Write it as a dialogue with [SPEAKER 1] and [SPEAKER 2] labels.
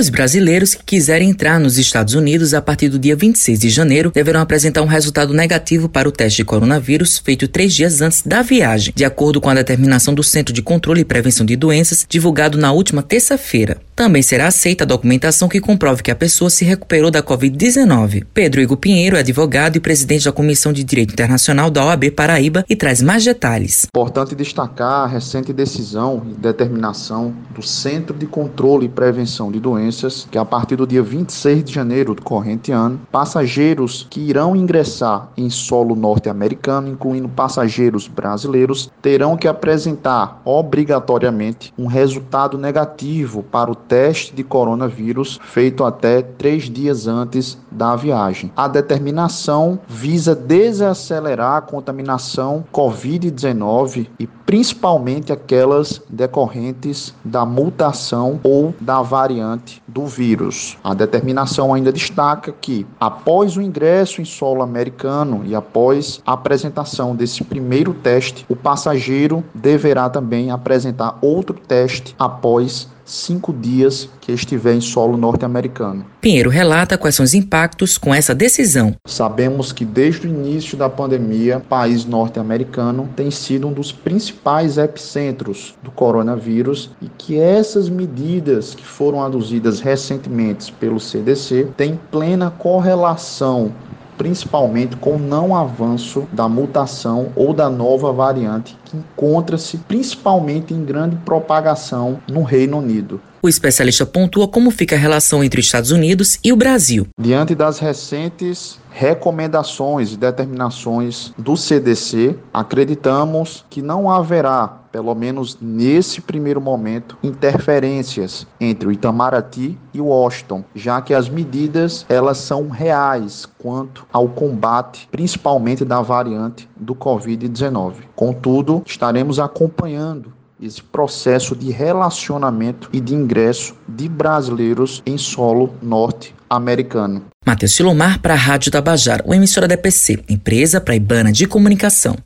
[SPEAKER 1] Os brasileiros que quiserem entrar nos Estados Unidos a partir do dia 26 de janeiro deverão apresentar um resultado negativo para o teste de coronavírus feito três dias antes da viagem, de acordo com a determinação do Centro de Controle e Prevenção de Doenças, divulgado na última terça-feira. Também será aceita a documentação que comprove que a pessoa se recuperou da Covid-19. Pedro Igor Pinheiro é advogado e presidente da Comissão de Direito Internacional da OAB Paraíba e traz mais detalhes.
[SPEAKER 2] Importante destacar a recente decisão e determinação do Centro de Controle e Prevenção de Doenças, que a partir do dia 26 de janeiro do corrente ano, passageiros que irão ingressar em solo norte-americano, incluindo passageiros brasileiros, terão que apresentar obrigatoriamente um resultado negativo para o teste de coronavírus feito até três dias antes da viagem. A determinação visa desacelerar a contaminação Covid-19 e principalmente aquelas decorrentes da mutação ou da variante do vírus. A determinação ainda destaca que, após o ingresso em solo americano e após a apresentação desse primeiro teste, o passageiro deverá também apresentar outro teste após cinco dias que estiver em solo norte-americano.
[SPEAKER 1] Pinheiro relata quais são os impactos com essa decisão.
[SPEAKER 2] Sabemos que desde o início da pandemia, o país norte-americano tem sido um dos principais epicentros do coronavírus e que essas medidas que foram aduzidas recentemente pelo CDC têm plena correlação principalmente com o não avanço da mutação ou da nova variante que encontra-se principalmente em grande propagação no Reino Unido.
[SPEAKER 1] O especialista pontua como fica a relação entre os Estados Unidos e o Brasil.
[SPEAKER 2] Diante das recentes recomendações e determinações do CDC, acreditamos que não haverá pelo menos nesse primeiro momento, interferências entre o Itamaraty e o Washington, já que as medidas elas são reais quanto ao combate, principalmente da variante do COVID-19. Contudo, estaremos acompanhando esse processo de relacionamento e de ingresso de brasileiros em solo norte-americano.
[SPEAKER 1] Matheus Silomar para a Rádio Tabajara, o emissora da EPC, empresa praibana de comunicação.